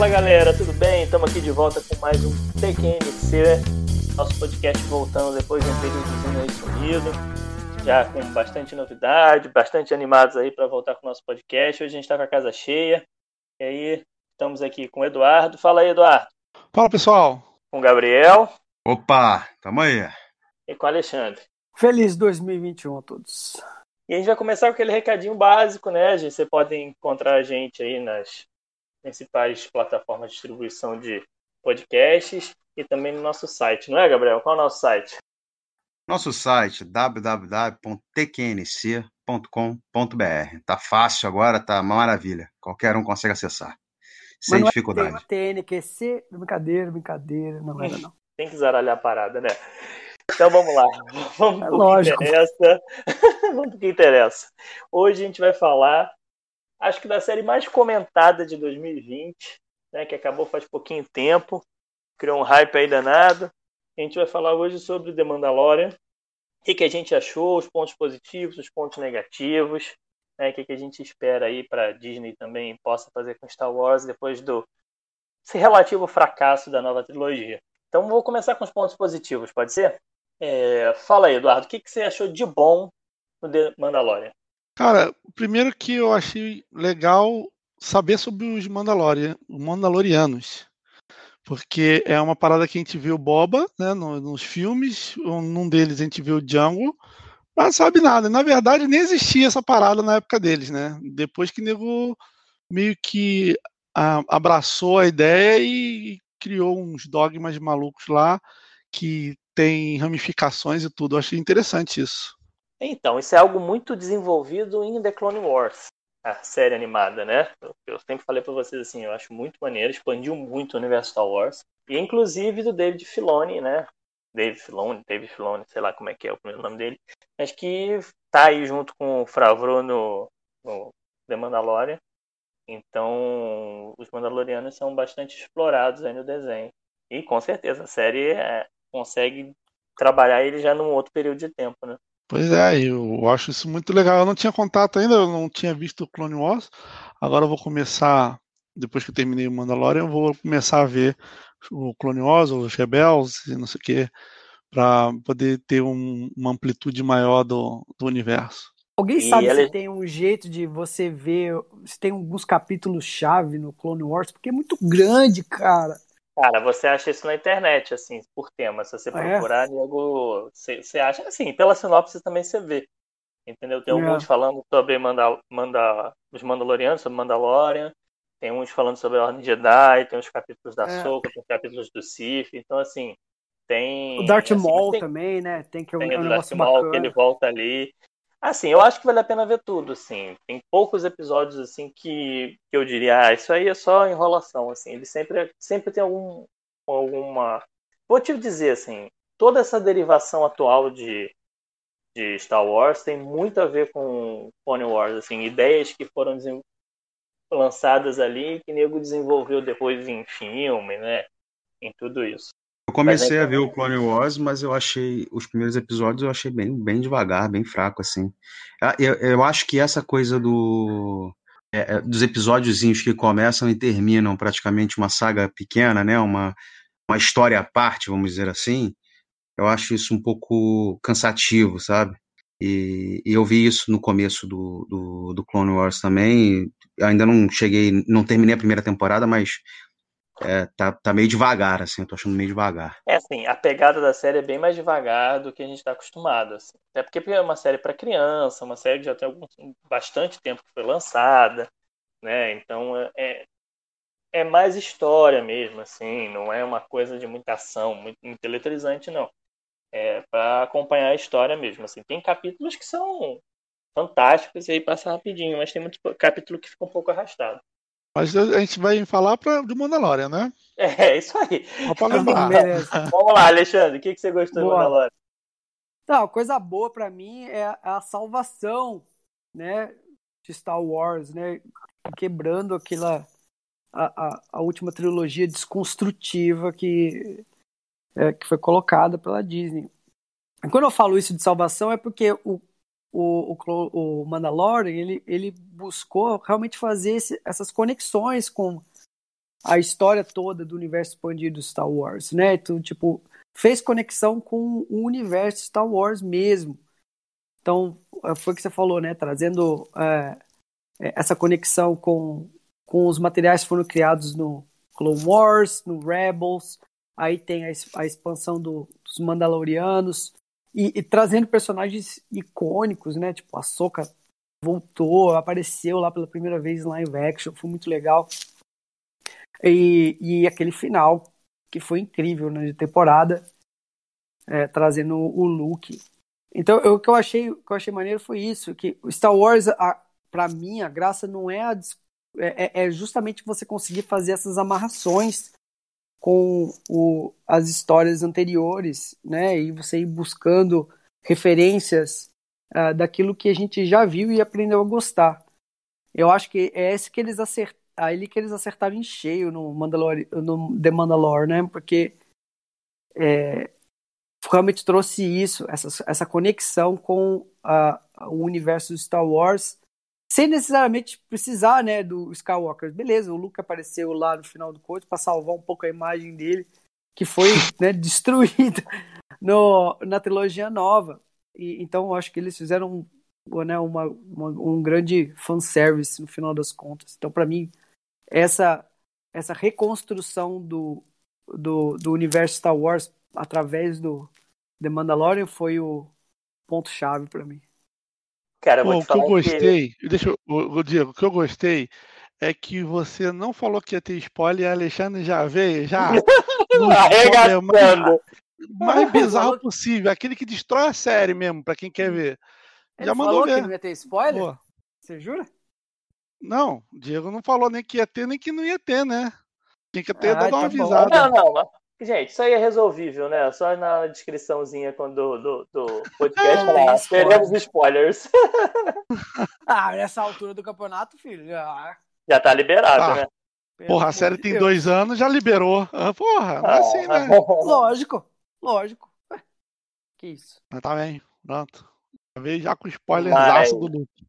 Fala galera, tudo bem? Estamos aqui de volta com mais um TQNC, nosso podcast voltando depois de um períodozinho aí sumido, já com bastante novidade, bastante animados aí para voltar com o nosso podcast. Hoje a gente está com a casa cheia, e aí estamos aqui com o Eduardo. Fala aí, Eduardo. Fala pessoal. Com o Gabriel. Opa, tamo aí. E com o Alexandre. Feliz 2021 a todos. E a gente vai começar com aquele recadinho básico, né? Você pode encontrar a gente aí nas principais plataformas de distribuição de podcasts e também no nosso site, não é, Gabriel? Qual é o nosso site? Nosso site www.tqnc.com.br. Tá fácil agora, tá uma maravilha. Qualquer um consegue acessar. Sem Mas não dificuldade. É TNQC, brincadeira, brincadeira, não era não. Tem que zaralhar a parada, né? Então vamos lá. Vamos É pro lógico. que interessa. vamos pro que interessa. Hoje a gente vai falar, acho que da série mais comentada de 2020, né? Que acabou faz pouquinho tempo. Criou um hype aí danado. A gente vai falar hoje sobre The Mandalorian. O que, que a gente achou, os pontos positivos, os pontos negativos, né? O que, que a gente espera aí para Disney também possa fazer com Star Wars depois do esse relativo fracasso da nova trilogia. Então vou começar com os pontos positivos, pode ser? É, fala aí, Eduardo, o que, que você achou de bom no The Mandalorian? Cara, primeiro que eu achei legal saber sobre os Mandalorian, os Mandalorianos. Porque é uma parada que a gente viu Boba, né, no- nos filmes, um- num deles a gente viu Django, mas sabe nada. Na verdade, nem existia essa parada na época deles, né? Depois que o nego meio que abraçou a ideia e criou uns dogmas malucos lá que tem ramificações e tudo. Eu achei interessante isso. Então, isso é algo muito desenvolvido em The Clone Wars, a série animada, né? Eu, sempre falei pra vocês assim, eu acho muito maneiro, expandiu muito o universo Star Wars. E inclusive do David Filoni, né? David Filoni, David Filoni, sei lá como é que é o primeiro nome dele, mas que tá aí junto com o Favreau no, no The Mandalorian. Então, os Mandalorianos são bastante explorados aí no desenho. E com certeza a série é, consegue trabalhar ele já num outro período de tempo, né? Pois é, eu acho isso muito legal. Eu não tinha contato ainda, eu não tinha visto o Clone Wars. Agora eu vou começar, depois que eu terminei o Mandalorian, eu vou começar a ver o Clone Wars, os Rebels e não sei o que, para poder ter um- uma amplitude maior do, do universo. Alguém E sabe ela- se tem um jeito de você ver, se tem alguns capítulos-chave no Clone Wars? Porque é muito grande, cara. Cara, você acha isso na internet, assim, por tema. Se você Ah, é? procurar, nego, você, você acha, assim, pela sinopse também você vê. Entendeu? Tem É. alguns falando sobre Manda, Manda, os Mandalorianos, sobre Mandalorian. Tem uns falando sobre a Ordem Jedi, tem os capítulos da É. Soca, tem os capítulos do Sith. Então, assim, tem... O Darth assim, Maul tem- também, né? Tem que é tem é um o do Darth Maul, que bacana. ele volta ali. Assim, eu acho que vale a pena ver tudo, assim. Tem poucos episódios, assim, que, que eu diria, ah, isso aí é só enrolação, assim. Ele sempre, sempre tem algum, alguma... Vou te dizer, assim, toda essa derivação atual de, de Star Wars tem muito a ver com Clone Wars, assim. Ideias que foram lançadas ali que o nego desenvolveu depois em filme, né? Em tudo isso. Eu comecei Mas é a ver o Clone Wars, mas eu achei os primeiros episódios eu achei bem, bem devagar, bem fraco assim. Ah, Eu, eu acho que essa coisa do é, é, dos episódiozinhos que começam e terminam praticamente uma saga pequena, né? Uma uma história à parte, vamos dizer assim. Eu acho isso um pouco cansativo, sabe? E, e eu vi isso no começo do, do, do Clone Wars também. Ainda não cheguei, não terminei a primeira temporada, mas é, tá, tá meio devagar, assim, eu tô achando meio devagar. É assim, a pegada da série é bem mais devagar do que a gente está acostumado. Assim. Até porque é uma série para criança, uma série que já tem algum, bastante tempo que foi lançada, né? Então é, é, é mais história mesmo, assim, não é uma coisa de muita ação, muito, muito eletrizante, não. É para acompanhar a história mesmo. Assim. Tem capítulos que são fantásticos e aí passa rapidinho, mas tem muito capítulo que fica um pouco arrastado. Mas a gente vai falar pra, do Mandalorian, né? É, isso aí. Vamos lá, Alexandre, o que, que você gostou do Boa. Mandalorian? Não, coisa boa pra mim é a- a salvação, né, de Star Wars, né, quebrando aquela a, a, a última trilogia desconstrutiva que é, que foi colocada pela Disney. E quando eu falo isso de salvação é porque o o, o, o Mandalorian ele, ele buscou realmente fazer esse- essas conexões com a história toda do universo expandido Star Wars, né? Tu, tipo, fez conexão com o universo Star Wars mesmo. Então, é, foi o que você falou, né? Trazendo é, é, essa conexão com, com os materiais que foram criados no Clone Wars, no Rebels, aí tem a, a expansão do, dos Mandalorianos, e, e, trazendo personagens icônicos, né? Tipo, a Soka voltou, apareceu lá pela primeira vez em live action, foi muito legal. E, e aquele final, que foi incrível, né? De temporada, é, trazendo o Luke. Então, eu, o que eu achei, que eu achei maneiro foi isso, que Star Wars, a, pra mim, a graça não é a é, é, é justamente você conseguir fazer essas amarrações com o, as histórias anteriores, né? E você ir buscando referências uh, daquilo que a gente já viu e aprendeu a gostar. Eu acho que é esse que eles acertaram, aí que eles acertaram em cheio no Mandalor, no The Mandalore, né? Porque é, realmente trouxe isso, essa, essa conexão com a, o universo de Star Wars sem necessariamente precisar, né, do Skywalker. Beleza, o Luke apareceu lá no final do coito para salvar um pouco a imagem dele, que foi né, destruída no, na trilogia nova. E, então, acho que eles fizeram né, uma, uma, um grande fanservice no final das contas. Então, para mim, essa, essa reconstrução do, do, do universo Star Wars através do The Mandalorian foi o ponto-chave para mim. Cara, Pô, o que eu gostei, que... deixa eu, Diego, o que eu gostei é que você não falou que ia ter spoiler e a Alexandre já veio, já. Arregaçando. mais bizarro possível, aquele que destrói a série mesmo, pra quem quer ver. Ele já mandou falou ver. que não ia ter spoiler? Pô. Você jura? Não, o Diego não falou nem que ia ter, nem que não ia ter, né? Tinha que ter ah, dado uma tá avisada. Não, não, Gente, isso aí é resolvível, né? Só na descriçãozinha do, do, do podcast lá, teremos spoilers. ah, nessa altura do campeonato, filho, já. Já tá liberado, ah, né? Porra, a série tem Deus. dois anos, já liberou. Ah, porra, não é assim, né? Lógico, lógico. Que isso. Mas tá bem, pronto. Veio já com spoiler Mas... do Luke.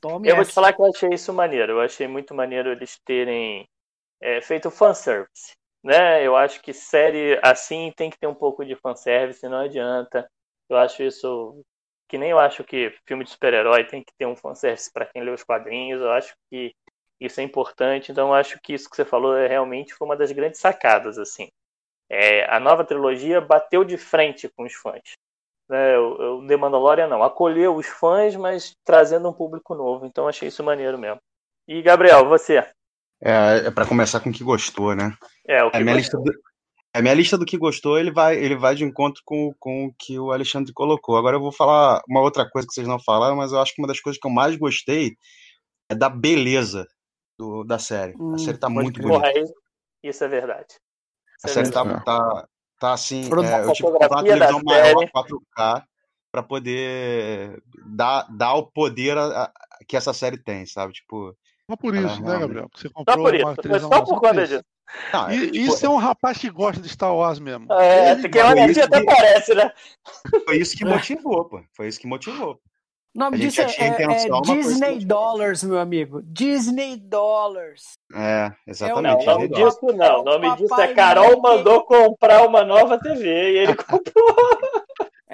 Tome eu essa. vou te falar que eu achei isso maneiro. Eu achei muito maneiro eles terem é, feito fanservice né? Eu acho que série assim tem que ter um pouco de fanservice, não adianta. Eu acho isso que nem eu acho que filme de super-herói tem que ter um fanservice para quem lê os quadrinhos. Eu acho que isso é importante. Então eu acho que isso que você falou é realmente foi uma das grandes sacadas assim. É, a nova trilogia bateu de frente com os fãs. Né? O, o The Mandalorian não, acolheu os fãs, mas trazendo um público novo. Então achei isso maneiro mesmo. E Gabriel, você? É, é para começar com o que gostou, né? É, o que a minha lista do, a minha lista do que gostou, ele vai, ele vai de encontro com, com o que o Alexandre colocou. Agora eu vou falar uma outra coisa que vocês não falaram, mas eu acho que uma das coisas que eu mais gostei é da beleza do, da série. Hum, a série tá muito bonita. Isso é verdade. Isso a é série tá, tá, tá assim. É, eu tive que comprar uma televisão maior 4K para poder dar, dar o poder a, a, que essa série tem, sabe? Tipo, só por isso, né, Gabriel? Que você comprou só por isso, uma televisão só por conta disso. Não, e, tipo, isso é um rapaz que gosta de Star Wars mesmo. É, Ele, porque olha assim até parece, né? Foi isso que motivou, pô. Foi isso que motivou. O nome disso é, é, é Disney Dollars, meu amigo. Disney Dollars. É, exatamente. Não, o nome disso não. O nome disso é Carol mandou comprar uma nova TV e ele comprou.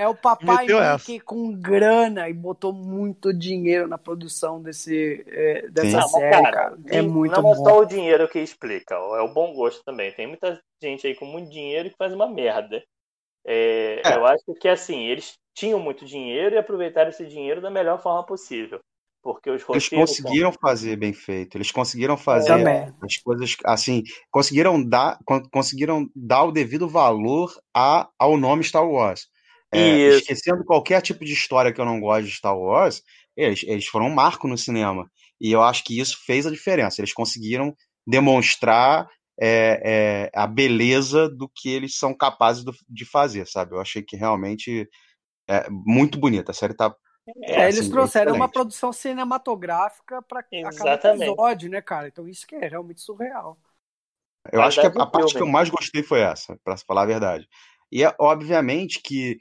É o papai Mickey com grana e botou muito dinheiro na produção desse, é, dessa Sim. série, cara, cara. É muito não bom. Não é só o dinheiro que explica, é o bom gosto também. Tem muita gente aí com muito dinheiro que faz uma merda. É, é. Eu acho que assim, eles tinham muito dinheiro e aproveitaram esse dinheiro da melhor forma possível. Porque os eles conseguiram são... fazer bem feito, eles conseguiram fazer é. as coisas assim, conseguiram dar, conseguiram dar o devido valor a, ao nome Star Wars. É, esquecendo qualquer tipo de história que eu não gosto de Star Wars, eles, eles foram um marco no cinema. E eu acho que isso fez a diferença. Eles conseguiram demonstrar é, é, a beleza do que eles são capazes do, de fazer, sabe? Eu achei que realmente é muito bonita. A série tá. É, assim, eles trouxeram uma produção cinematográfica para cada episódio, né, cara? Então isso que é realmente surreal. Eu acho que a, a parte que eu mais gostei foi essa, para falar a verdade. E é obviamente que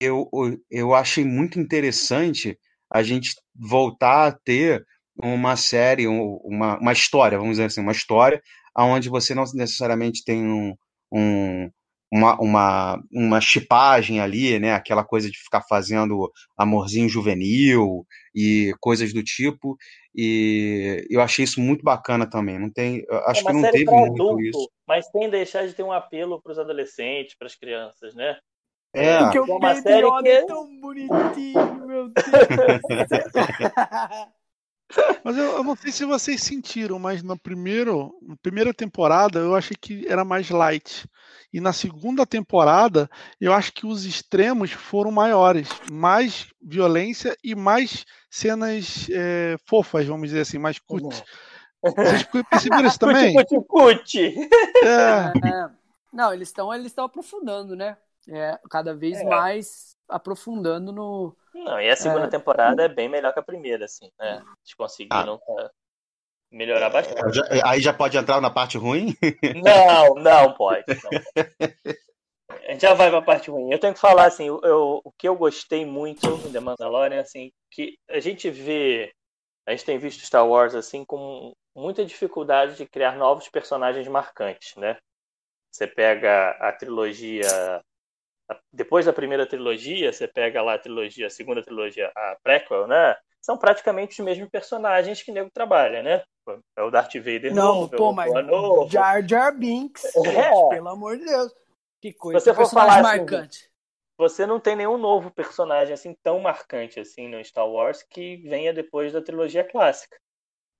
eu, eu achei muito interessante a gente voltar a ter uma série, uma, uma história, vamos dizer assim, uma história onde você não necessariamente tem um, um uma, uma, uma chipagem ali, né? Aquela coisa de ficar fazendo amorzinho juvenil e coisas do tipo. E eu achei isso muito bacana também. Não tem, acho é que não teve muito adulto, isso. Mas sem deixar de ter um apelo para os adolescentes, para as crianças, né? É. Porque o é uma série que é tão bonitinho, meu Deus. Mas eu, eu, não sei se vocês sentiram, mas no primeiro, na primeira temporada eu achei que era mais light. E na segunda temporada, eu acho que os extremos foram maiores. Mais violência e mais cenas é, fofas, vamos dizer assim, mais cuts. Vocês perceberam isso também? Cuti, cuti, é. é. Não, eles estão eles aprofundando, né? É, cada vez é. mais aprofundando no. Não, e a segunda é, temporada é bem melhor que a primeira, assim, né? Eles conseguiram ah. melhorar bastante. Já, aí já pode entrar na parte ruim? Não, não pode. Não. A gente já vai pra parte ruim. Eu tenho que falar, assim, eu, o que eu gostei muito The Mandalorian, assim, que a gente vê. A gente tem visto Star Wars, assim, com muita dificuldade de criar novos personagens marcantes, né? Você pega a trilogia depois da primeira trilogia, você pega lá a trilogia, a segunda trilogia, a prequel, né? São praticamente os mesmos personagens que o nego trabalha, né? É o Darth Vader Não, novo, pô, mas novo. Jar Jar Binks, é. pelo amor de Deus. Que coisa, você for falar assim, marcante. Assim, você não tem nenhum novo personagem assim tão marcante assim no Star Wars que venha depois da trilogia clássica.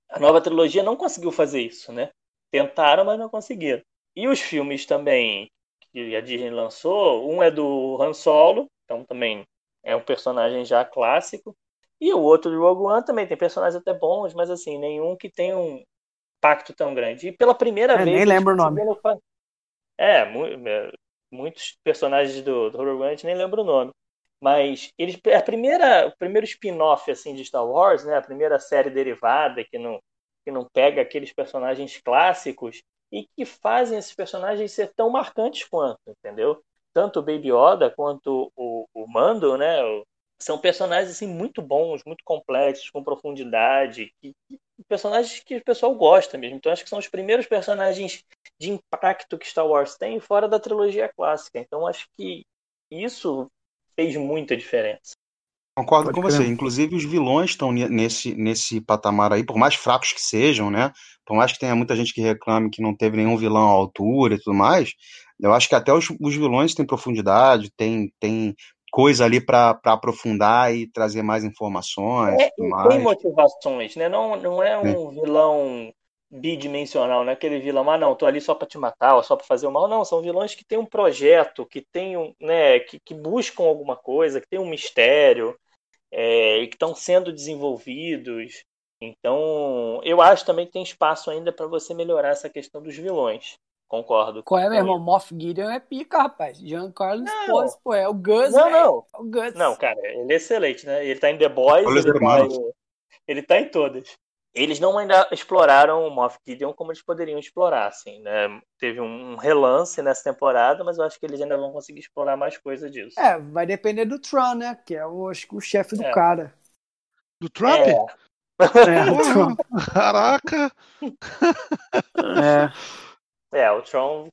A nova trilogia não conseguiu fazer isso, né? Tentaram, mas não conseguiram. E os filmes também que a Disney lançou. Um é do Han Solo, então também é um personagem já clássico. E o outro do Rogue One também tem personagens até bons, mas assim, nenhum que tenha um impacto tão grande. E pela primeira é, vez. Nem lembro o nome. É, é, muitos personagens do, do Rogue One a gente nem lembra o nome. Mas eles, a primeira, o primeiro spin-off assim, de Star Wars, né, a primeira série derivada que não, que não pega aqueles personagens clássicos, e que fazem esses personagens ser tão marcantes quanto, entendeu? Tanto o Baby Yoda quanto o, o Mando, né? São personagens assim muito bons, muito complexos, com profundidade, personagens que o pessoal gosta mesmo. Então acho que são os primeiros personagens de impacto que Star Wars tem fora da trilogia clássica. Então acho que isso fez muita diferença. Concordo Pode com crer. você. Inclusive, os vilões estão nesse, nesse patamar aí, por mais fracos que sejam, né? Por mais que tenha muita gente que reclame que não teve nenhum vilão à altura e tudo mais, eu acho que até os, os vilões têm profundidade, tem, tem coisa ali para aprofundar e trazer mais informações. É, mais. Tem motivações, né? Não, não é um vilão bidimensional, não é aquele vilão, ah, não, tô ali só para te matar, ou só para fazer o mal. Não, são vilões que têm um projeto, que tem um, né, que, que buscam alguma coisa, que tem um mistério é, e que estão sendo desenvolvidos. Então, eu acho também que tem espaço ainda para você melhorar essa questão dos vilões. Concordo. Qual é, meu irmão? Moff Gideon é pica, rapaz. Giancarlo Esposito, pô, é o Gus, Não, não. É o Gus. Não, cara, ele é excelente, né? Ele tá em The Boys, ele tá, ele tá em todas eles não ainda exploraram o Moff Gideon como eles poderiam explorar, assim, né? Teve um relance nessa temporada, mas eu acho que eles ainda vão conseguir explorar mais coisa disso. É, vai depender do Tron, né? Que é o, acho que o chefe do é. cara. Do Trump? É. é. Caraca! é. É, o Tron,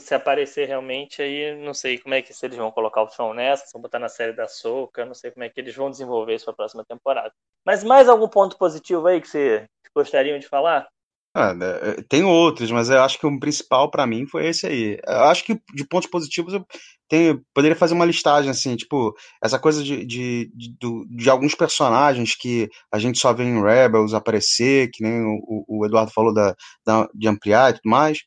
se aparecer realmente, aí não sei como é que se eles vão colocar o Tron nessa, se vão botar na série da Soca, não sei como é que eles vão desenvolver isso próxima temporada. Mas mais algum ponto positivo aí que você gostariam de falar? Ah, né, tem outros, mas eu acho que o principal para mim foi esse aí. Eu acho que de pontos positivos eu tenho, poderia fazer uma listagem assim, tipo, essa coisa de, de, de, de, alguns personagens que a gente só vê em Rebels aparecer, que nem o, o Eduardo falou da, da, de ampliar e tudo mais.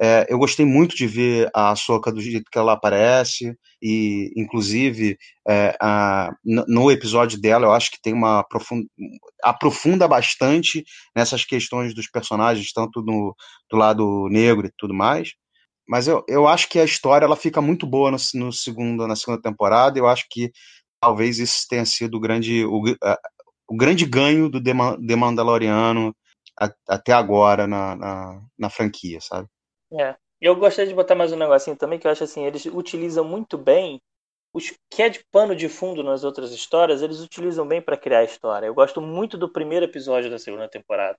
É, eu gostei muito de ver a Soca do jeito que ela aparece, e inclusive é, a, no episódio dela eu acho que tem uma aprofunda, aprofunda bastante nessas questões dos personagens, tanto no, do lado negro e tudo mais. Mas eu, eu acho que a história ela fica muito boa no, no segundo, na segunda temporada, eu acho que talvez isso tenha sido o grande, o, o grande ganho do The Mandaloriano até agora na, na, na franquia, sabe? É. Eu gostaria de botar mais um negocinho também, que eu acho assim, eles utilizam muito bem os que é de pano de fundo nas outras histórias, eles utilizam bem para criar a história. Eu gosto muito do primeiro episódio da segunda temporada.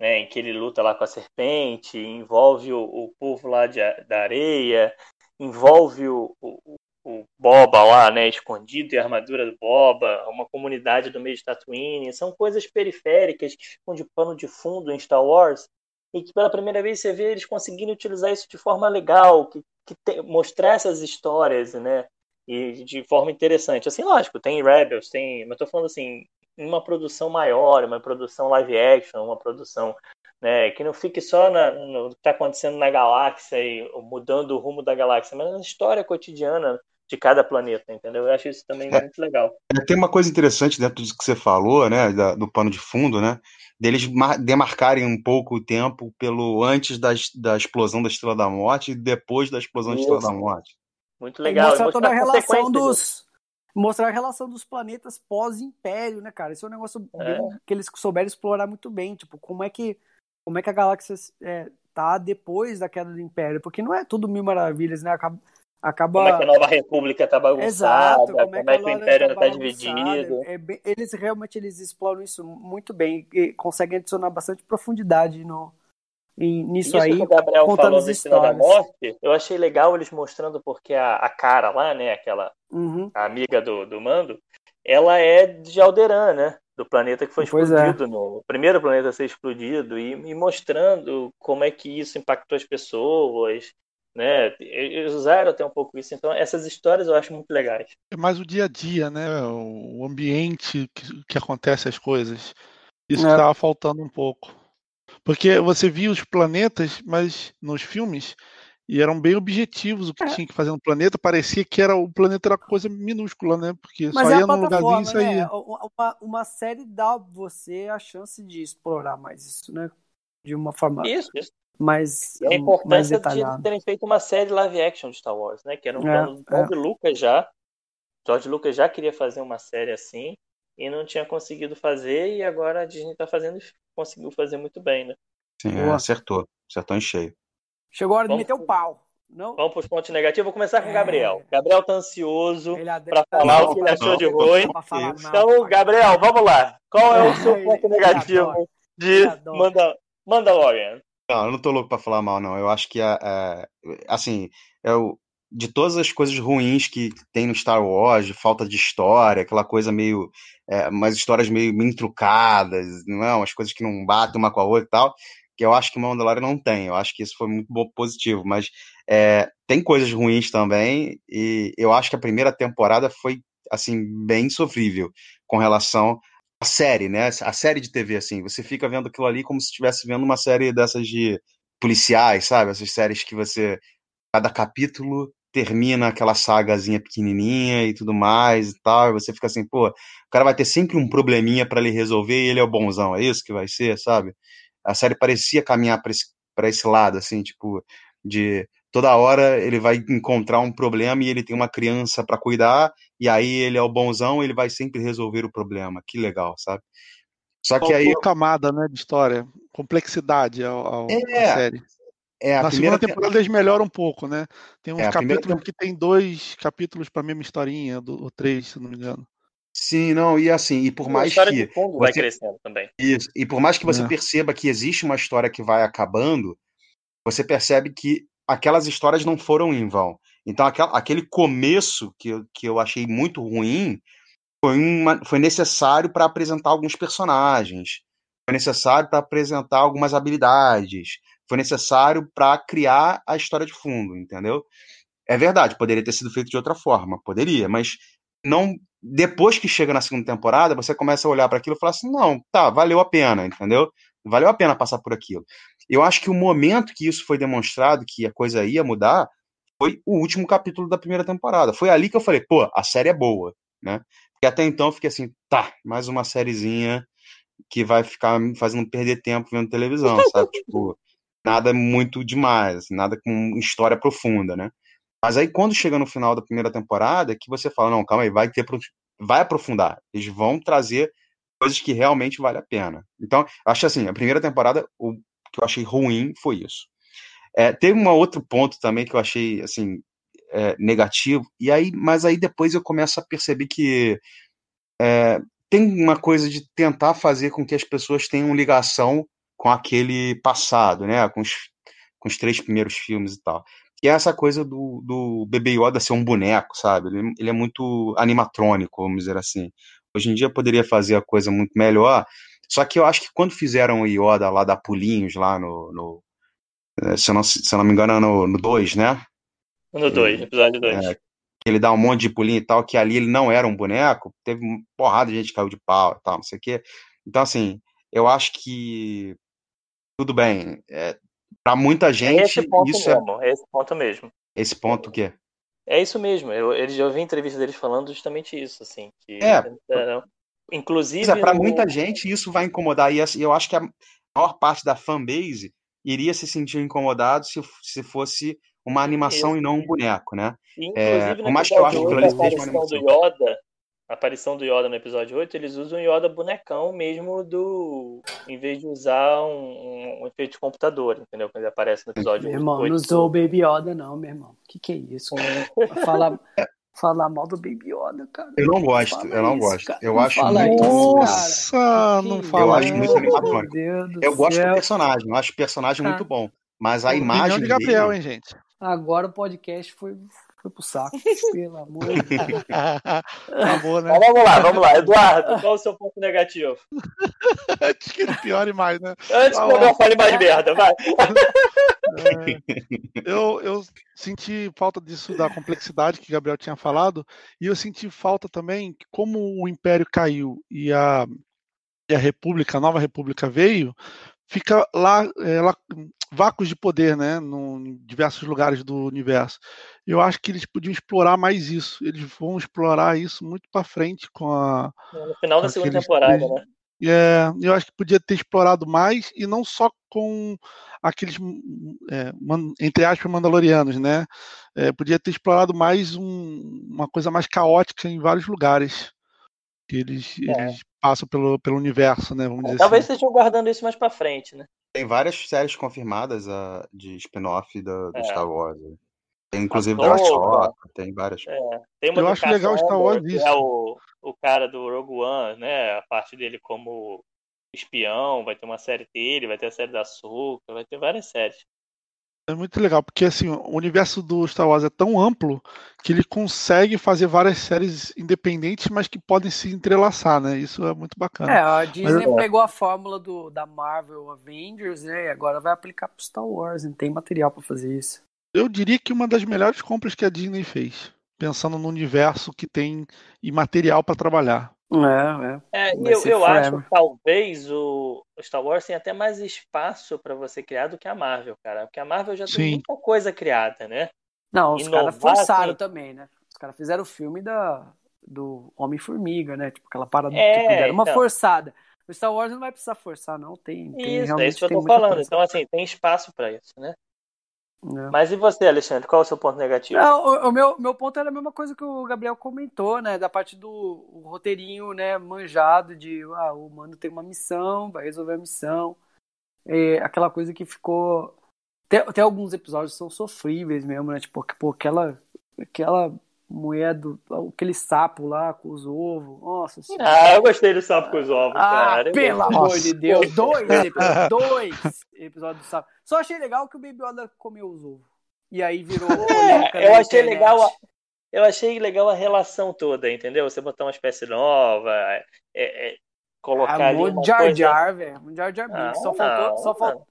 né, em que ele luta lá com a serpente, envolve o, o povo lá de, da areia, envolve o, o, o, Boba lá, né, escondido e a armadura do Boba, uma comunidade do meio de Tatooine, são coisas periféricas que ficam de pano de fundo em Star Wars e que pela primeira vez você vê eles conseguindo utilizar isso de forma legal, que, que te, mostrar essas histórias, né, e de forma interessante. Assim, lógico, tem Rebels, tem, mas tô falando assim, uma produção maior, uma produção live action, uma produção né, que não fique só na, no que está acontecendo na galáxia e mudando o rumo da galáxia, mas na história cotidiana de cada planeta, entendeu? Eu acho isso também é, muito legal. É, tem uma coisa interessante dentro disso que você falou, né, da, do pano de fundo, né, deles demarcarem um pouco o tempo pelo antes da, da explosão da Estrela da Morte e depois da explosão isso. da Estrela da Morte. Muito legal. Mostrar toda a relação dos mostrar a relação dos planetas pós-império, né, cara? Esse é um negócio é. que eles souberam explorar muito bem, tipo, como é que como é que a galáxia é, tá depois da queda do império, porque não é tudo mil maravilhas, né? Acaba. Como é que a nova república tá bagunçada, Exato, como, é como é que, o império tá, tá dividido. É bem, eles realmente eles exploram isso muito bem e conseguem adicionar bastante profundidade no, nisso Isso aí. que o Gabriel falou da Estrela da Morte, eu achei legal eles mostrando porque a, a cara lá, né, aquela uhum. amiga do, do Mando, ela é de Alderan, né? Do planeta que foi pois é. explodido, é. no o primeiro planeta a ser explodido, e, e, mostrando como é que isso impactou as pessoas, né? Eles usaram até um pouco isso. Então, essas histórias eu acho muito legais. É mais o dia a dia, né? O ambiente que, que acontece as coisas. Isso é. que estava faltando um pouco. Porque você via os planetas, mas nos filmes, e eram bem objetivos o que é. tinha que fazer no planeta. Parecia que era o planeta era coisa minúscula, né? Porque mas só é ia num lugarzinho e saía. Né? Uma, uma série dá você a chance de explorar mais isso, né? De uma forma isso, isso. Mais e a importância de terem feito uma série live action de Star Wars, né? Que era um é, plano do George é. Lucas já. George Lucas já queria fazer uma série assim e não tinha conseguido fazer e agora a Disney está fazendo conseguiu fazer muito bem, né? Sim, é, acertou. Acertou em cheio. Chegou a hora de meter o pau. Não? Vamos para os pontos negativos. Vou começar com o Gabriel. É... Gabriel tá ansioso para falar não, o que ele achou não, de ruim. Então, Gabriel, vamos lá. Qual é o seu ponto negativo de Manda, Mandalorian? Não, eu não tô louco para falar mal, não. Eu acho que, é, é, assim, eu, de todas as coisas ruins que tem no Star Wars, falta de história, aquela coisa meio. É, umas histórias meio, meio trucadas, não é? Umas coisas que não batem uma com a outra e tal, que eu acho que Mandalorian não tem. Eu acho que isso foi muito positivo, mas é, tem coisas ruins também, e eu acho que a primeira temporada foi, assim, bem sofrível com relação à série, né? A série de TV, assim, você fica vendo aquilo ali como se estivesse vendo uma série dessas de policiais, sabe? Essas séries que você cada capítulo termina aquela sagazinha pequenininha e tudo mais e tal, e você fica assim, pô, o cara vai ter sempre um probleminha para ele resolver e ele é o bonzão, é isso que vai ser, sabe? A série parecia caminhar para esse, pra esse lado, assim, tipo, de toda hora ele vai encontrar um problema e ele tem uma criança para cuidar, e aí ele é o bonzão, ele vai sempre resolver o problema. Que legal, sabe? Só que aí. camada, né, de história, complexidade ao, ao é, série. É, Na segunda temporada eles melhoram um pouco, né? Tem uns é, capítulos primeira... que tem dois capítulos para a mesma historinha, do, ou três, se não me engano. Sim, não, e assim, e por mais que. De fundo você... vai crescendo também. Isso, e por mais que você é. perceba que existe uma história que vai acabando, você percebe que aquelas histórias não foram em vão. Então, aquele começo que eu, que eu achei muito ruim foi, uma, foi necessário para apresentar alguns personagens, foi necessário para apresentar algumas habilidades, foi necessário para criar a história de fundo, entendeu? É verdade, poderia ter sido feito de outra forma, poderia, mas não. Depois que chega na segunda temporada, você começa a olhar para aquilo e falar assim: não, tá, valeu a pena, entendeu? Valeu a pena passar por aquilo. Eu acho que o momento que isso foi demonstrado, que a coisa ia mudar, foi o último capítulo da primeira temporada. Foi ali que eu falei, pô, a série é boa, né? Porque até então eu fiquei assim, tá, mais uma sériezinha que vai ficar me fazendo perder tempo vendo televisão, sabe? tipo, nada muito demais, nada com história profunda, né? Mas aí quando chega no final da primeira temporada, é que você fala, não, calma aí, vai ter vai aprofundar. Eles vão trazer coisas que realmente vale a pena. Então, acho assim, a primeira temporada, o que eu achei ruim foi isso. É, teve um outro ponto também que eu achei assim é, negativo, e aí, mas aí depois eu começo a perceber que é, tem uma coisa de tentar fazer com que as pessoas tenham ligação com aquele passado, né? Com os, com os três primeiros filmes e tal. Que é essa coisa do, do Bebê Yoda ser um boneco, sabe? Ele, ele é muito animatrônico, vamos dizer assim. Hoje em dia poderia fazer a coisa muito melhor, só que eu acho que quando fizeram o Yoda lá da Pulinhos, lá no. no eh, se, eu não, se eu não me engano, no 2, né? No 2, episódio 2. É, ele dá um monte de pulinho e tal, que ali ele não era um boneco, teve uma porrada de gente que caiu de pau e tal, não sei o quê. Então, assim, eu acho que tudo bem. É, para muita gente, é esse ponto isso é mesmo, é... esse ponto mesmo. Esse ponto o quê? É isso mesmo. Eu, eu já ouvi entrevista deles falando justamente isso, assim. Que é. Inclusive. É, para no... muita gente isso vai incomodar e eu acho que a maior parte da fanbase iria se sentir incomodado se, se fosse uma animação isso. e não um boneco, né? Inclusive, é, mais que eu acho que eles deixam do Yoda, a aparição do Yoda no episódio 8, eles usam o Yoda bonecão mesmo do. Em vez de usar um, um efeito de computador, entendeu? Quando ele aparece no episódio meu 8. Meu irmão, não usou o Baby Yoda, não, meu irmão. O que, que é isso? Falar falar mal do Baby Yoda, cara. Eu não gosto, eu não isso, gosto. Cara. Eu não acho muito. Nossa, não fala Eu acho muito animatrônico. Eu gosto do personagem, eu acho o personagem tá. muito bom. Mas a imagem. de Gabriel, dele... hein, gente? Agora o podcast foi, foi pro saco. Pelo amor de Deus. Acabou, né? Mas vamos lá, vamos lá. Eduardo, qual o seu ponto negativo? Antes que ele piore mais, né? Antes que eu fale mais merda, vai. É, eu, eu senti falta disso, da complexidade que o Gabriel tinha falado, e eu senti falta também que, como o Império caiu e a, e a República, a nova República veio, fica lá, é, lá vácuos de poder, né, em diversos lugares do universo. Eu acho que eles podiam explorar mais isso. Eles vão explorar isso muito para frente com a no final da segunda temporada, né? É, eu acho que podia ter explorado mais e não só com aqueles, é, entre aspas, mandalorianos, né? É, podia ter explorado mais um, uma coisa mais caótica em vários lugares que eles, é. eles passam pelo, pelo universo, né? Vamos dizer Talvez assim. estejam guardando isso mais para frente, né? Tem várias séries confirmadas uh, de spin-off do, do Star Wars. Né? Tem inclusive da Shock, tem várias. É, tem uma Eu acho legal Star Wars isso. É o, o cara do Rogue One, né? A parte dele como espião, vai ter uma série dele, vai ter a série da Açúcar, vai ter várias séries. É muito legal, porque assim, o universo do Star Wars é tão amplo que ele consegue fazer várias séries independentes, mas que podem se entrelaçar, né? Isso é muito bacana. É, a Disney mas, pegou a fórmula do, da Marvel Avengers, né? E agora vai aplicar pro Star Wars, não tem material para fazer isso. Eu diria que uma das melhores compras que a Disney fez, pensando no universo que tem e material para trabalhar. É, é. é eu, eu acho que talvez o Star Wars tenha até mais espaço para você criar do que a Marvel, cara. Porque a Marvel já Sim. tem muita coisa criada, né? Não, os caras forçaram assim... também, né? Os caras fizeram o filme da, do Homem-Formiga, né? Tipo, aquela parada é, tipo, deram uma então... forçada. O Star Wars não vai precisar forçar, não. Tem, tem isso, é isso que eu tô falando. Então, assim, tem espaço para isso, né? É. Mas e você, Alexandre? Qual é o seu ponto negativo? Não, o, o, meu, meu ponto era a mesma coisa que o Gabriel comentou, né? Da parte do roteirinho, né? Manjado de ah, o mano tem uma missão, vai resolver a missão. É, aquela coisa que ficou. Até, até alguns episódios são sofríveis mesmo, né? Tipo, pô, aquela, aquela mulher do. aquele sapo lá com os ovos. Nossa senhora. Ah, eu gostei do sapo com os ovos, ah, cara. Pelo amor de Deus, dois episódios, dois episódios do sapo. Só achei legal que o Baby Yoda comeu os ovos. E aí virou. É, eu achei legal. A, eu achei legal a relação toda, entendeu? Você botar uma espécie nova, é, é, colocar ah, ali. Um Jar coisa... Jar, velho. Um Jar Jar Binks. Só, faltou, só, faltou,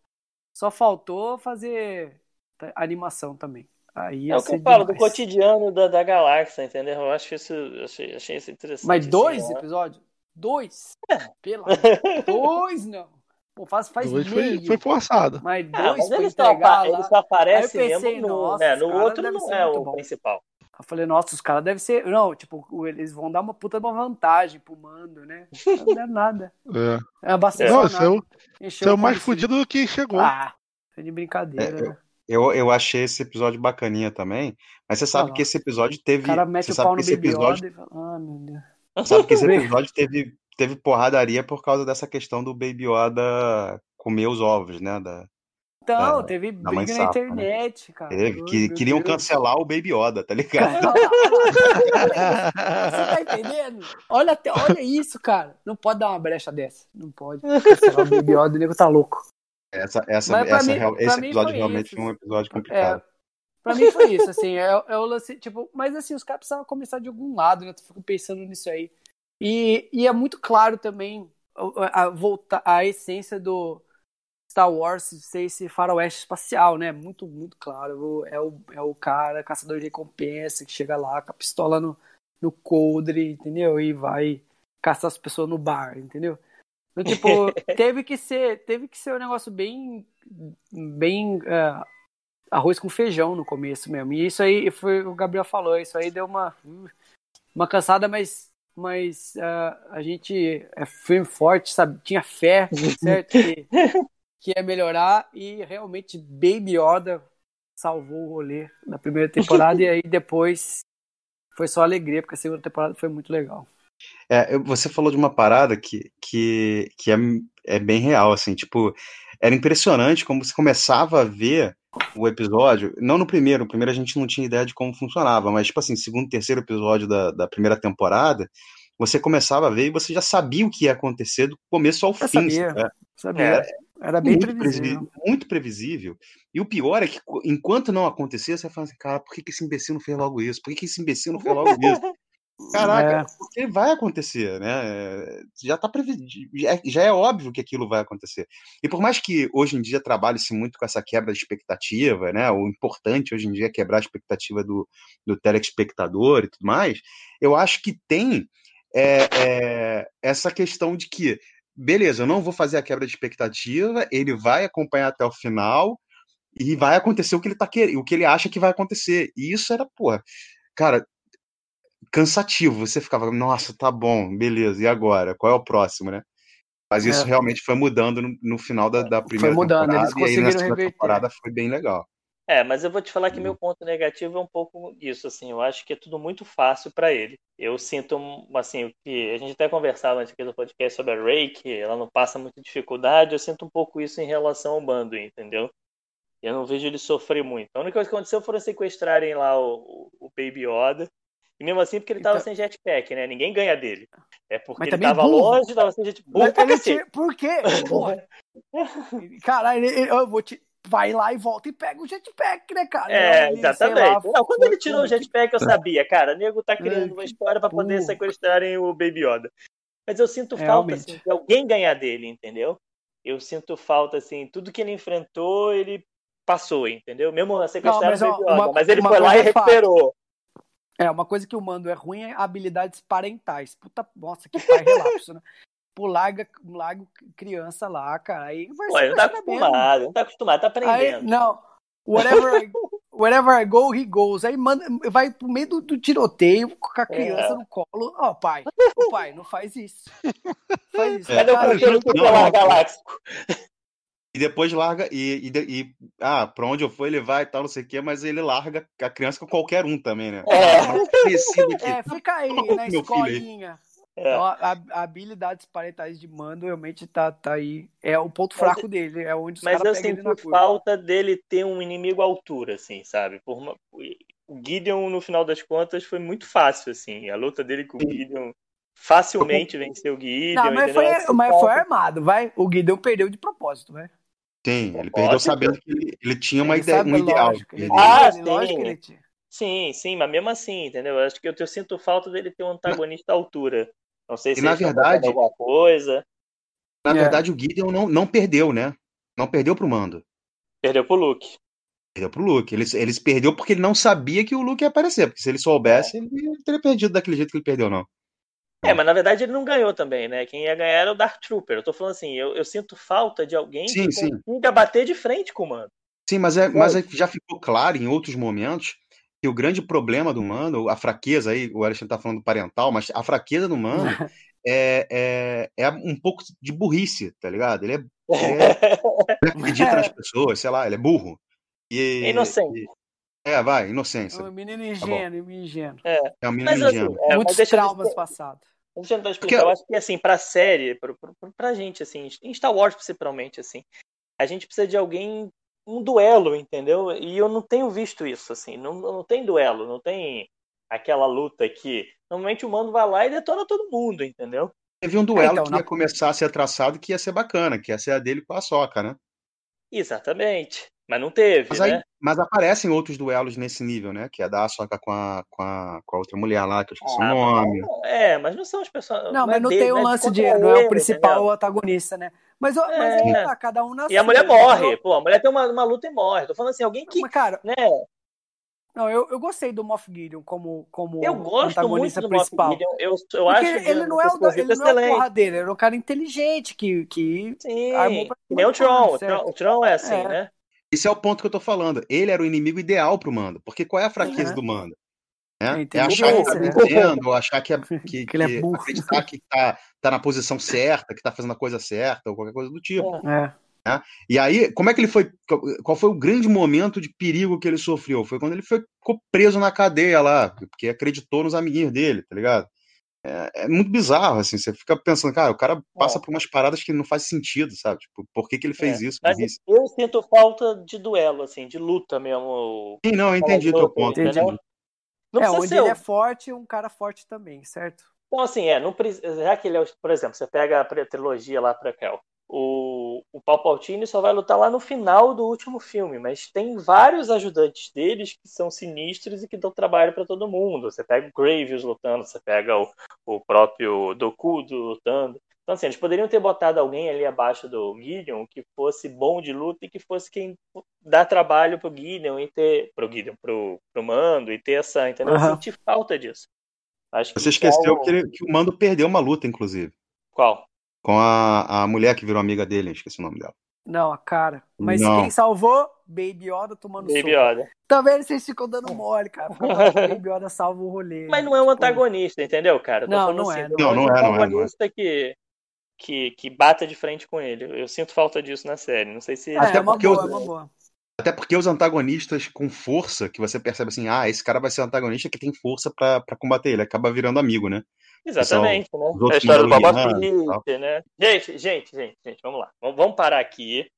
só faltou fazer animação também. Aí é o que eu falo, do cotidiano da, da galáxia, entendeu? Eu acho isso, achei, achei isso interessante. Mas dois assim, episódios? Dois? É. Pela... dois não. Pô, faz, faz dois meio. Foi, foi forçado. Mas dois ah, mas ele, só, lá. ele só aparece pensei, mesmo no, né, no outro não é o bom. principal. Eu falei, nossa, os caras devem ser. Não, tipo, eles vão dar uma puta uma vantagem pro mando, né? Não é nada. É. É bastante. Não, você é o mais fudido do que chegou. Ah, foi de brincadeira, é, né? Eu, eu achei esse episódio bacaninha também, mas você sabe ah, que esse episódio teve. O cara mete o sabe pau que no esse episódio. Fala, ah, meu Deus. Sabe que esse episódio teve, teve porradaria por causa dessa questão do Baby Yoda comer os ovos, né? Da, então, da, teve briga na né? internet, né? cara. Teve, que, queriam Deus. cancelar o Baby Yoda, tá ligado? Você tá entendendo? Olha, olha isso, cara. Não pode dar uma brecha dessa. Não pode. Cancelar o Baby Yoda, o nego tá louco. Essa, essa, essa mim, real, esse episódio realmente foi um episódio complicado. É, pra mim foi isso, assim, é, é o lance, tipo, mas assim, os caras precisavam começar de algum lado, né? Eu fico pensando nisso aí. E, e é muito claro também a, a, a essência do Star Wars ser esse faroeste espacial, né? Muito, muito claro. É o, é o cara, caçador de recompensa, que chega lá com a pistola no, no coldre, entendeu? E vai caçar as pessoas no bar, entendeu? Tipo, teve que ser, teve que ser um negócio bem, bem uh, arroz com feijão no começo mesmo. E isso aí, foi o Gabriel falou, isso aí deu uma, uma cansada, mas, mas uh, a gente é firme, forte, sabe? Tinha fé, certo? Que, que ia melhorar e realmente Baby Yoda salvou o rolê da primeira temporada e aí depois foi só alegria, porque a segunda temporada foi muito legal. É, você falou de uma parada que, que, que é, é bem real, assim, tipo, era impressionante como você começava a ver o episódio, não no primeiro, o primeiro a gente não tinha ideia de como funcionava, mas, tipo assim, segundo, terceiro episódio da, da primeira temporada, você começava a ver e você já sabia o que ia acontecer do começo ao Eu fim. Sabia, sabia. Era, era bem muito previsível. previsível. Muito previsível. E o pior é que, enquanto não acontecia, você fala assim, cara, por que, que esse imbecil não fez logo isso? Por que, que esse imbecil não fez logo isso? Caraca, é. porque vai acontecer, né? Já tá previsto, já, já, é óbvio que aquilo vai acontecer. E por mais que hoje em dia trabalhe-se muito com essa quebra de expectativa, né? O importante hoje em dia é quebrar a expectativa do, do telespectador e tudo mais, eu acho que tem é, é, essa questão de que, beleza, eu não vou fazer a quebra de expectativa, ele vai acompanhar até o final e vai acontecer o que ele tá querendo, o que ele acha que vai acontecer. E isso era, pô, cara, cansativo. Você ficava, nossa, tá bom, beleza, e agora? Qual é o próximo, né? Mas isso é. realmente foi mudando no, no final da, da primeira foi mudando, temporada. Eles conseguiram e aí, na temporada foi bem legal. É, mas eu vou te falar que meu ponto negativo é um pouco isso, assim, eu acho que é tudo muito fácil para ele. Eu sinto, assim, o que a gente até conversava antes aqui do podcast sobre a Ray, que ela não passa muita dificuldade, eu sinto um pouco isso em relação ao bando, entendeu? Eu não vejo ele sofrer muito. A única coisa que aconteceu foi sequestrarem lá o, o Baby Yoda, e mesmo assim, porque ele tava então... sem jetpack, né? Ninguém ganha dele. É porque Mas ele tava burro. longe, tava sem jetpack. Pra te... Por quê? Porra. Caralho, eu vou te. Vai lá e volta e pega o jetpack, né, cara? É, ele, exatamente. Lá, Não, quando ele tirou o jetpack, eu sabia, cara. O nego tá criando uma história para poder sequestrarem o Baby Yoda. Mas eu sinto falta, assim, de alguém ganhar dele, entendeu? Eu sinto falta, assim, tudo que ele enfrentou, ele passou, entendeu? Mesmo sequestraram o Baby Yoda. Uma, mas ele foi lá e é recuperou. É, uma coisa que o mando é ruim é habilidades parentais. Puta, nossa, que pai relapso, né? Pô, larga, larga criança lá, cara. Aí vai Ué, não tá acostumado, não tá acostumado, tá aprendendo. Aí, não, whatever I, wherever I go, he goes. Aí manda, vai pro meio do, do tiroteio com a criança é. no colo. Ó, oh, pai, oh, pai, não faz isso. Faz isso. Cadê o cachorro tutelar galáctico? E depois larga, e, e, e, ah, pra onde eu for ele vai e tal, não sei o quê, mas ele larga a criança com qualquer um também, né? É, é fica aí na escolinha. É. Então, a, a, habilidades parentais de mando realmente tá, tá aí. É o ponto fraco mas, dele, é onde os Mas eu sinto falta dele ter um inimigo à altura, assim, sabe? Por uma, o Gideon, no final das contas, foi muito fácil, assim. A luta dele com o Gideon facilmente venceu o Gideon. Não, mas, foi, mas foi armado, vai. O Gideon perdeu de propósito, vai. Sim, ele perdeu sabendo que ele, ele tinha uma ele ideia, um ideal. Lógico, ele, ah, sim. Lógico que ele tinha. Sim, sim, mas mesmo assim, entendeu? Eu acho que eu, eu sinto falta dele ter um antagonista à altura. Não sei se e na verdade alguma coisa. Na é. verdade, o Gideon não, não perdeu, né? Não perdeu pro Mando. Perdeu pro Luke. Perdeu pro Luke. Eles, eles perdeu porque ele não sabia que o Luke ia aparecer. Porque se ele soubesse, ele não teria perdido daquele jeito que ele perdeu, não. É, mas na verdade ele não ganhou também, né? Quem ia ganhar era o Dark Trooper. Eu tô falando assim, eu, eu sinto falta de alguém sim, que sim. consiga bater de frente com o Mando. Sim, mas, é, mas é, já ficou claro em outros momentos que o grande problema do Mando, a fraqueza aí, o Alexandre tá falando parental, mas a fraqueza do Mando é, é, é um pouco de burrice, tá ligado? Ele é, ele, é, ele acredita nas pessoas, sei lá, ele é burro. E, é inocente. E, é, vai, inocência. É um menino ingênuo, tá ingênuo. É. é um menino mas, assim, ingênuo. Assim, Muitos traumas passados. Eu tentar explicar. Porque... Eu acho que, assim, pra série, pra, pra, pra gente, assim, em Star Wars principalmente, assim, a gente precisa de alguém, um duelo, entendeu? E eu não tenho visto isso, assim, não, não tem duelo, não tem aquela luta que normalmente o mando vai lá e detona todo mundo, entendeu? Teve um duelo é, então, que ia começar a ser traçado que ia ser bacana, que ia ser a dele com a Soca, né? Exatamente. Mas não teve, Mas, aí, né? mas aparecem outros duelos nesse nível, né? Que é da com a, com a, com a outra mulher lá, que eu esqueci Ah, o nome. mas- é, mas não são os personagens. Não, mas não é tem dele, o né? lance de. Não é ele, o principal entendeu? antagonista, né? Mas, ó, mas É. aí tá, cada um na E a mulher entendeu? morre. Pô, a mulher tem uma, uma luta e morre. Tô falando assim, alguém que. Mas, cara, Né, não, eu, eu gostei do Moff Gideon como, como eu gosto muito antagonista do Moff principal. Gideon. Eu, eu Porque acho ele, que ele não é o, esposito ele não é excelente. porradeiro, ele é um cara inteligente que, que Sim, armou pra nem o do Tron. O? Tron, o Tron é assim, É. né? Esse é o ponto que eu tô falando. Ele era o inimigo ideal pro Mando. Porque qual é a fraqueza Uhum. do Mando? É Né? É achar que tá né? vencendo, ou achar que, é, que, Que ele é burro. acreditar que tá, tá na posição certa, que tá fazendo a coisa certa, ou qualquer coisa do tipo. É. É. E aí, como é que ele foi? Qual foi o grande momento de perigo que ele sofreu? Foi quando ele foi, ficou preso na cadeia lá, porque acreditou nos amiguinhos dele, tá ligado? É, é muito bizarro, assim, você fica pensando, cara, o cara passa É. por umas paradas que não faz sentido, sabe? Tipo, por que, que ele fez É. isso? Mas Burrice. eu sinto falta de duelo, assim, de luta mesmo. Sim, não, eu entendi o teu ponto. Entendi. Não É, precisa onde ser. ele é forte, um cara forte também, certo? Então, assim, é, não precisa. Já que ele é, o- por exemplo, você pega a trilogia lá pra cá, o, o Palpatine só vai lutar lá no final do último filme, mas tem vários ajudantes deles que são sinistros e que dão trabalho pra todo mundo. Você pega o Graves lutando, você pega o, o próprio Dokudo lutando. Então, assim, eles poderiam ter botado alguém ali abaixo do Gideon que fosse bom de luta e que fosse quem dá trabalho pro Gideon e ter. Pro Gideon, pro, pro Mando e ter essa. Entendeu? Eu Aham. senti falta disso. Acho que Você isso é esqueceu algo- que, ele- que o Mando perdeu uma luta, inclusive, Qual? Com a, a mulher que virou amiga dele, esqueci o nome dela. Não, a cara. Mas Não. quem salvou? Baby Yoda tomando Baby soco. Yoda. Tá vendo? Vocês ficam dando mole, cara. Baby Yoda salva o rolê. Mas não é um Tipo, antagonista, entendeu, cara? Eu tô Não, não assim, é, não. Não, um é, não é, não é. antagonista que, que, que bata de frente com ele. Eu sinto falta disso na série. Não sei se. É, Até é uma porque boa, os- é uma boa. Até porque os antagonistas com força, que você percebe assim, ah, esse cara vai ser um antagonista que tem força pra combater ele, acaba virando amigo, né? Exatamente, né? É a história do Boba tal. Fett, né? Gente, gente, gente, gente, vamos lá. Vamos vamos parar aqui.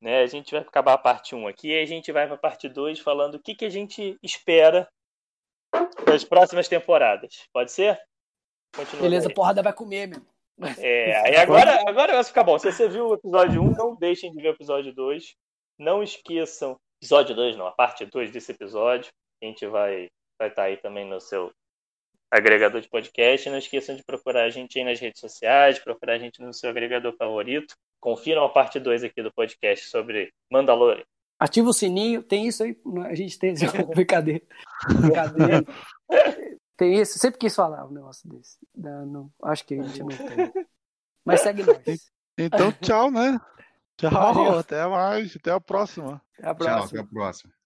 Né? A gente vai acabar a parte 1 aqui e a gente vai pra parte 2 falando o que, que a gente espera das próximas temporadas. Pode ser? Continua Beleza, aí. porrada vai comer, meu. É, aí agora, agora vai ficar bom. Se você viu o episódio 1, não deixem de ver o episódio 2. Não esqueçam. Episódio 2, não, a parte 2 desse episódio. A gente vai vai estar aí também no seu agregador de podcast. Não esqueçam de procurar a gente aí nas redes sociais, procurar a gente no seu agregador favorito. Confiram a parte 2 aqui do podcast sobre Mandalorian. Ativa o sininho, tem isso aí? A gente tem brincadeira. Brincadeira. Tem isso, sempre quis falar um negócio desse. Não, não, acho que a gente não tem. Mas segue nós. Então, tchau, né? Tchau, Valeu. até mais, até a próxima. Até a Tchau, até próxima. a próxima.